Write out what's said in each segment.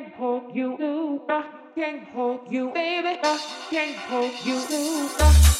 can't hold you. I ah. can't hold you, baby. Ah. I can't hold you. I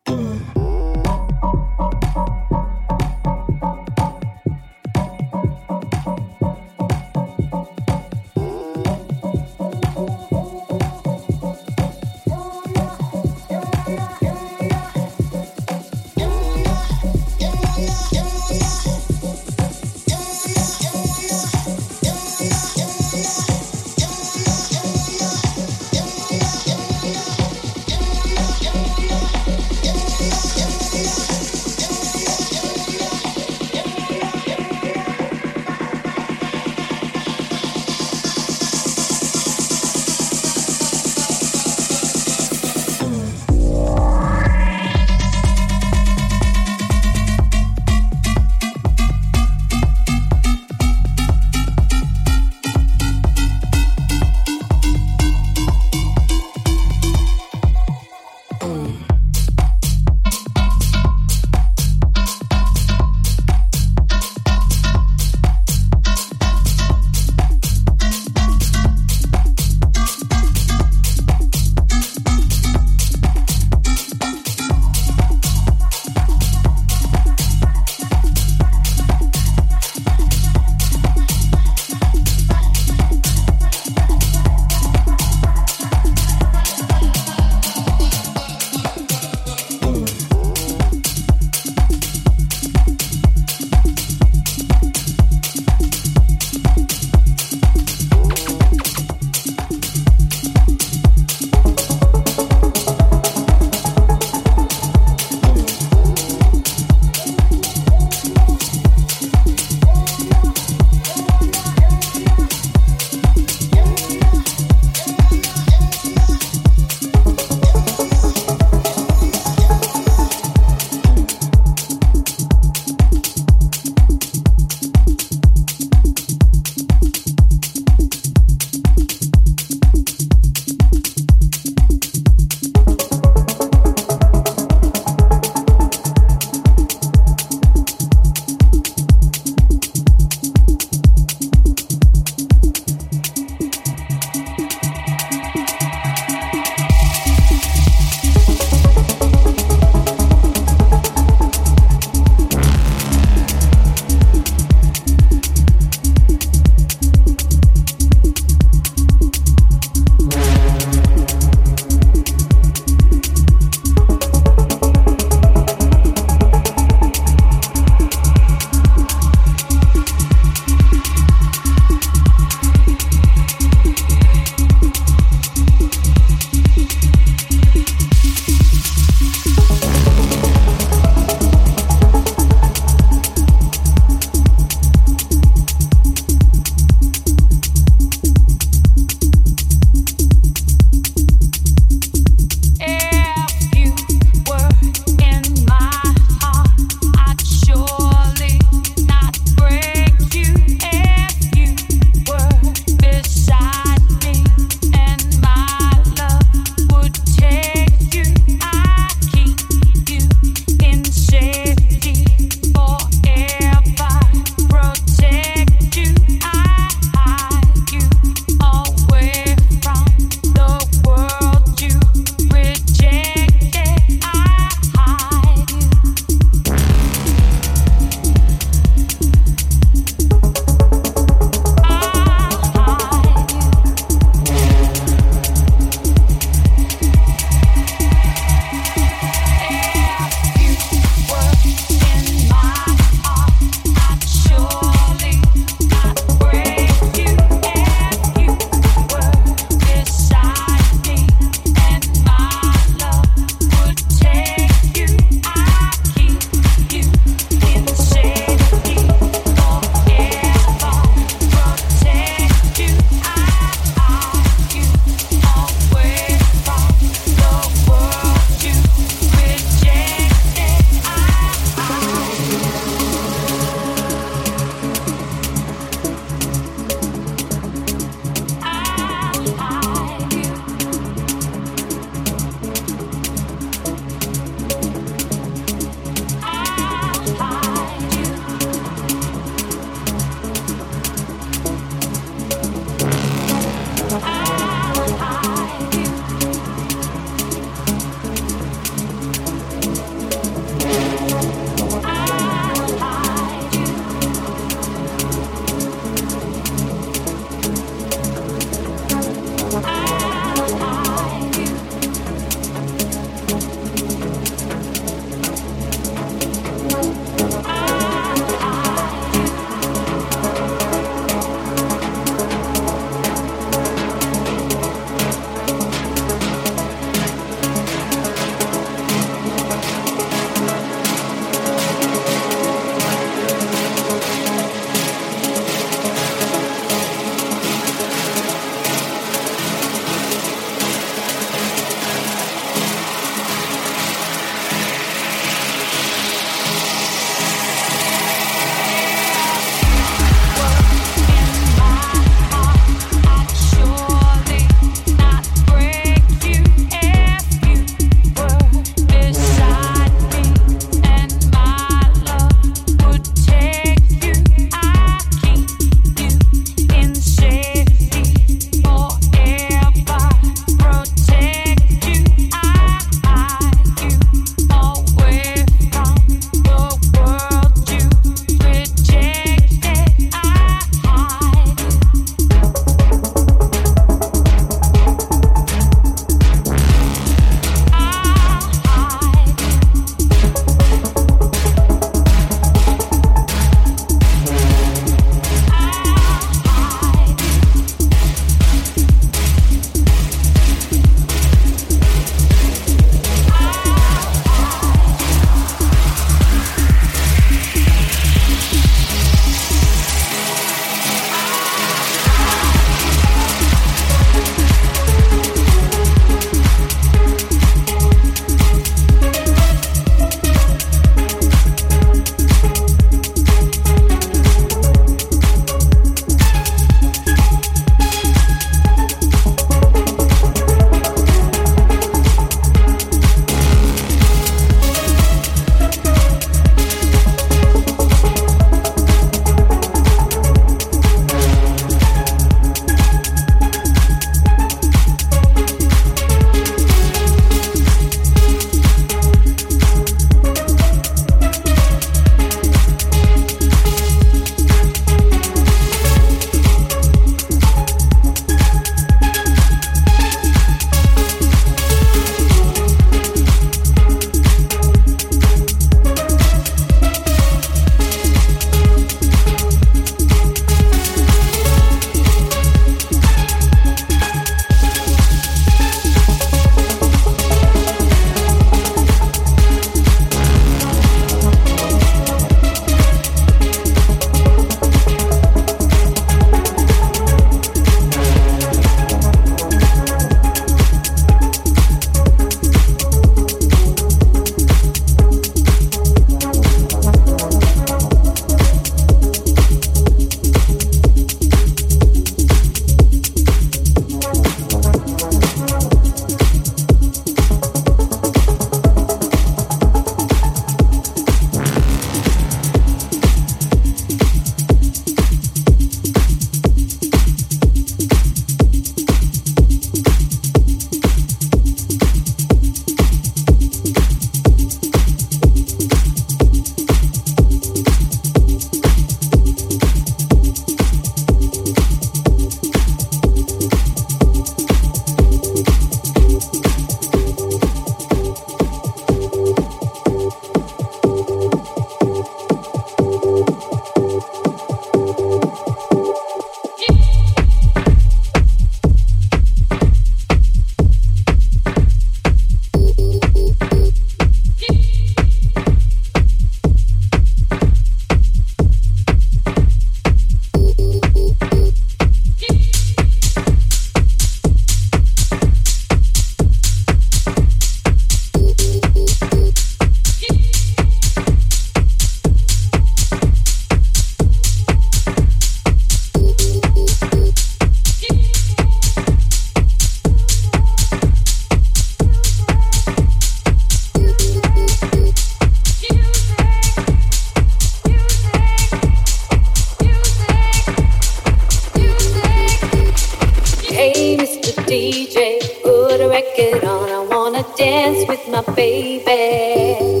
I dance with my baby.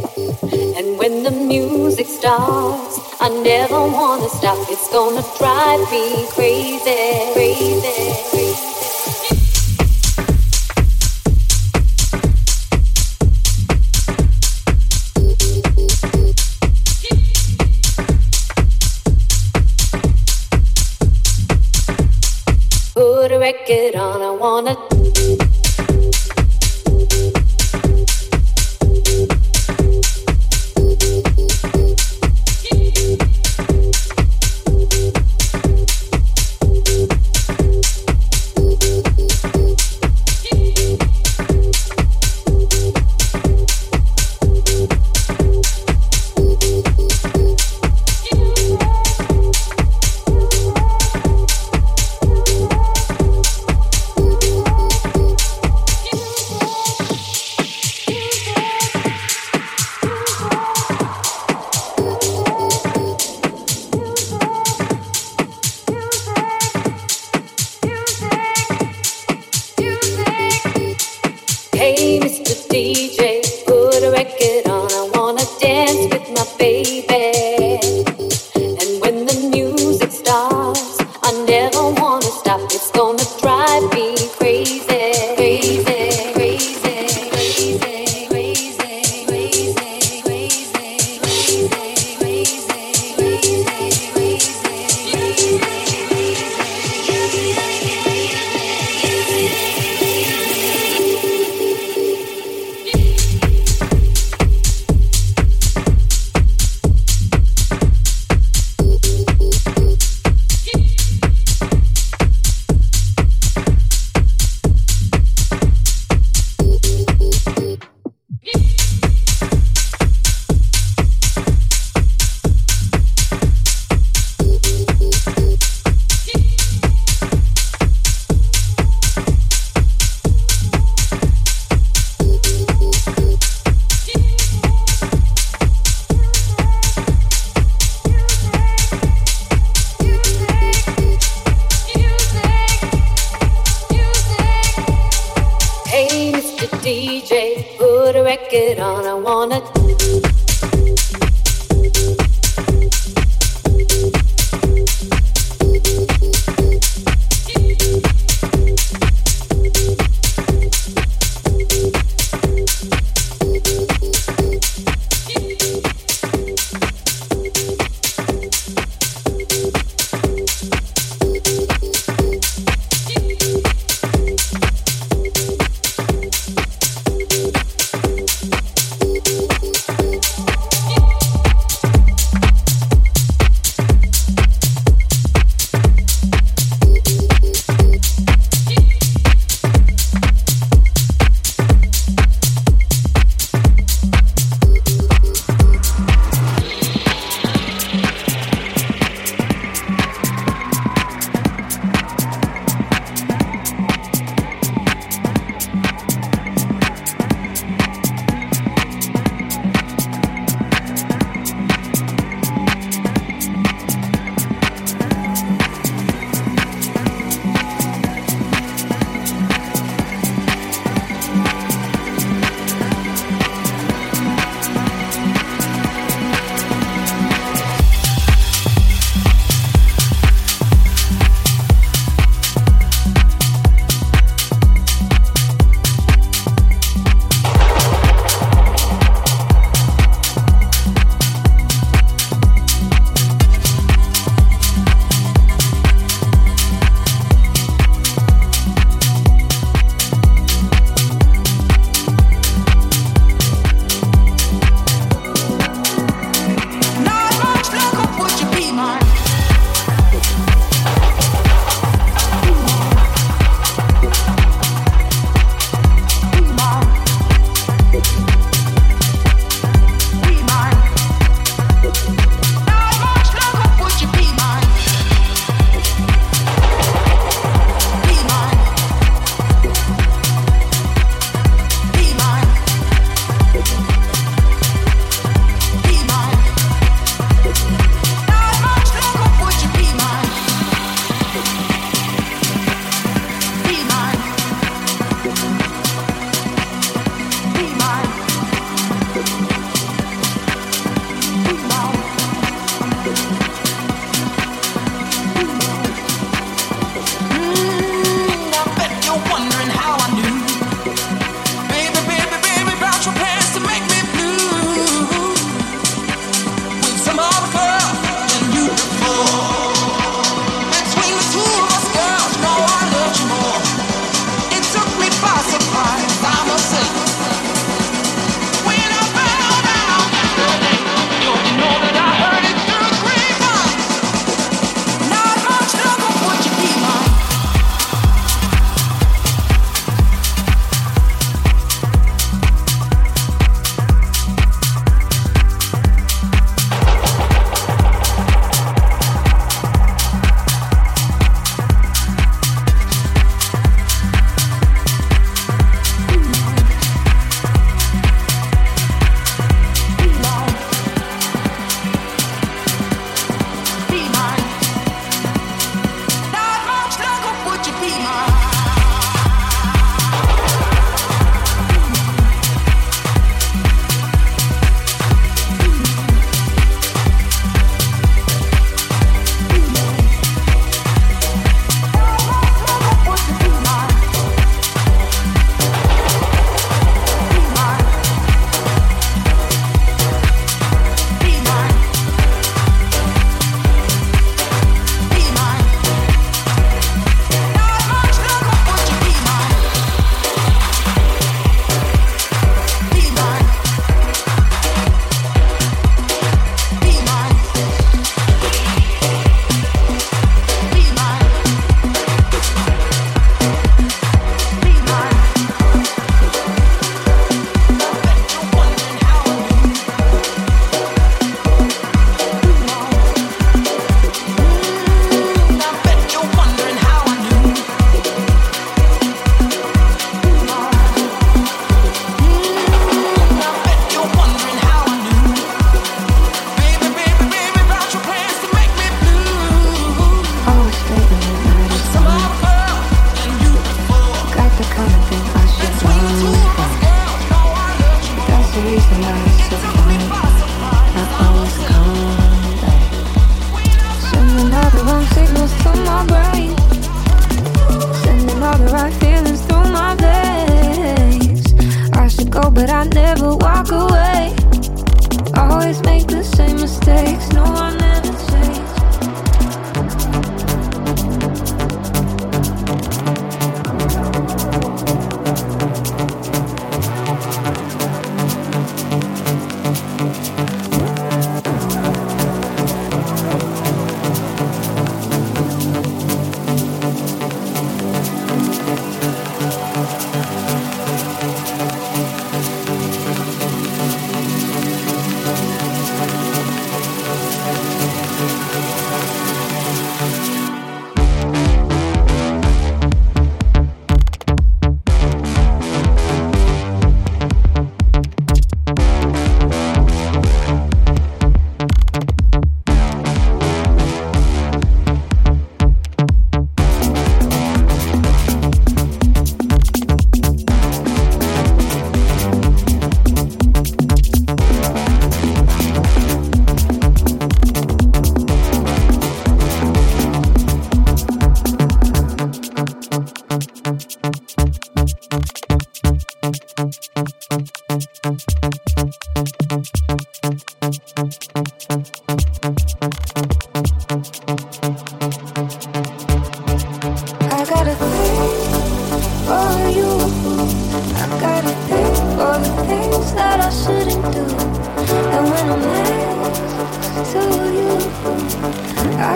And when the music starts, I never wanna stop. It's gonna drive me crazy, crazy.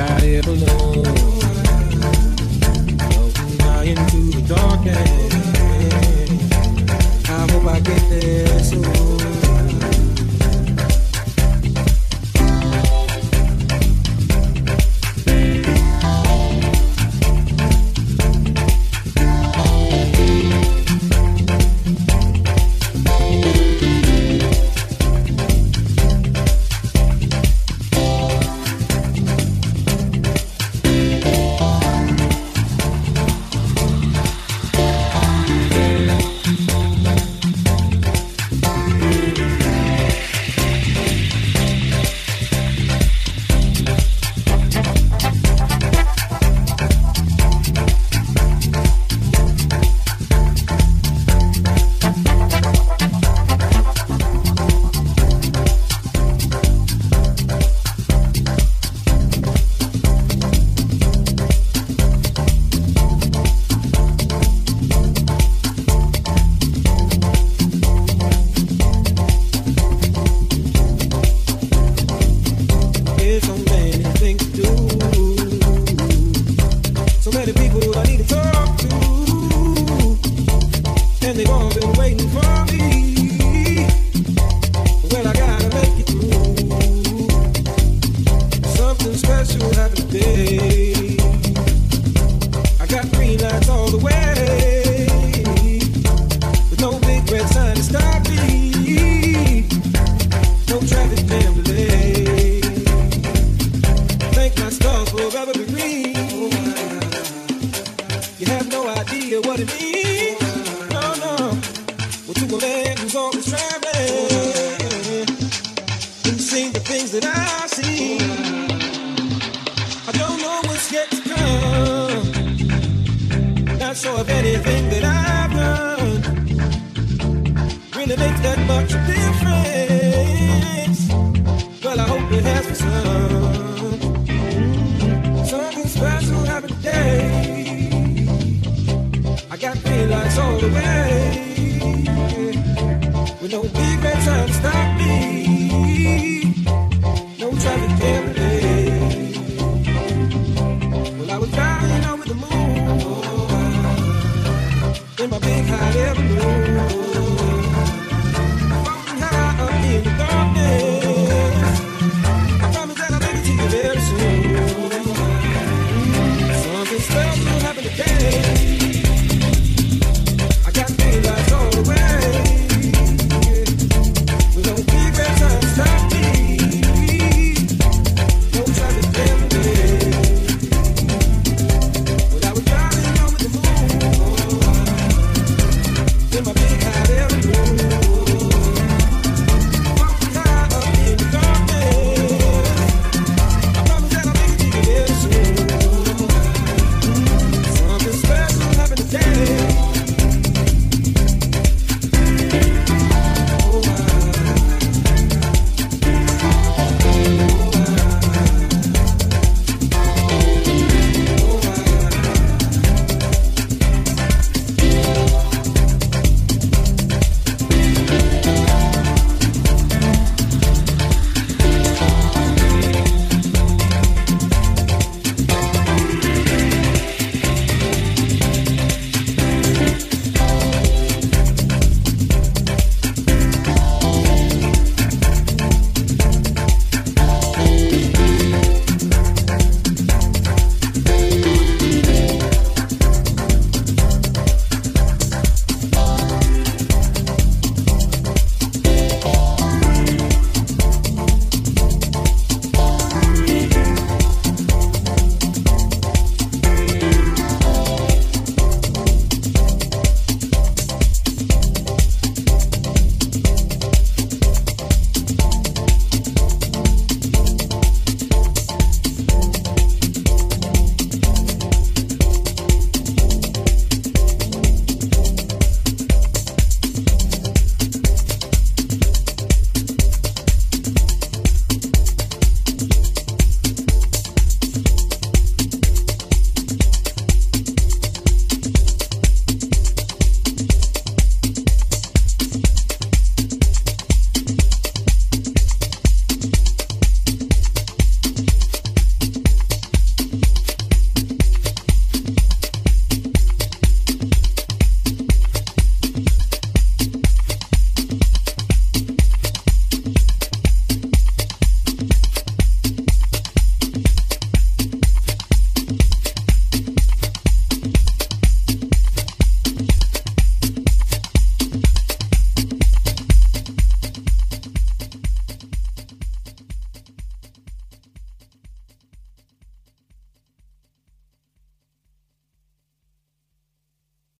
I ever loved. who's always traveling the things that I. I don't know what's next to come. Not sure if anything that I've done really makes that much difference. Well, I hope it has some. Something special happened today. I got daylights all the way.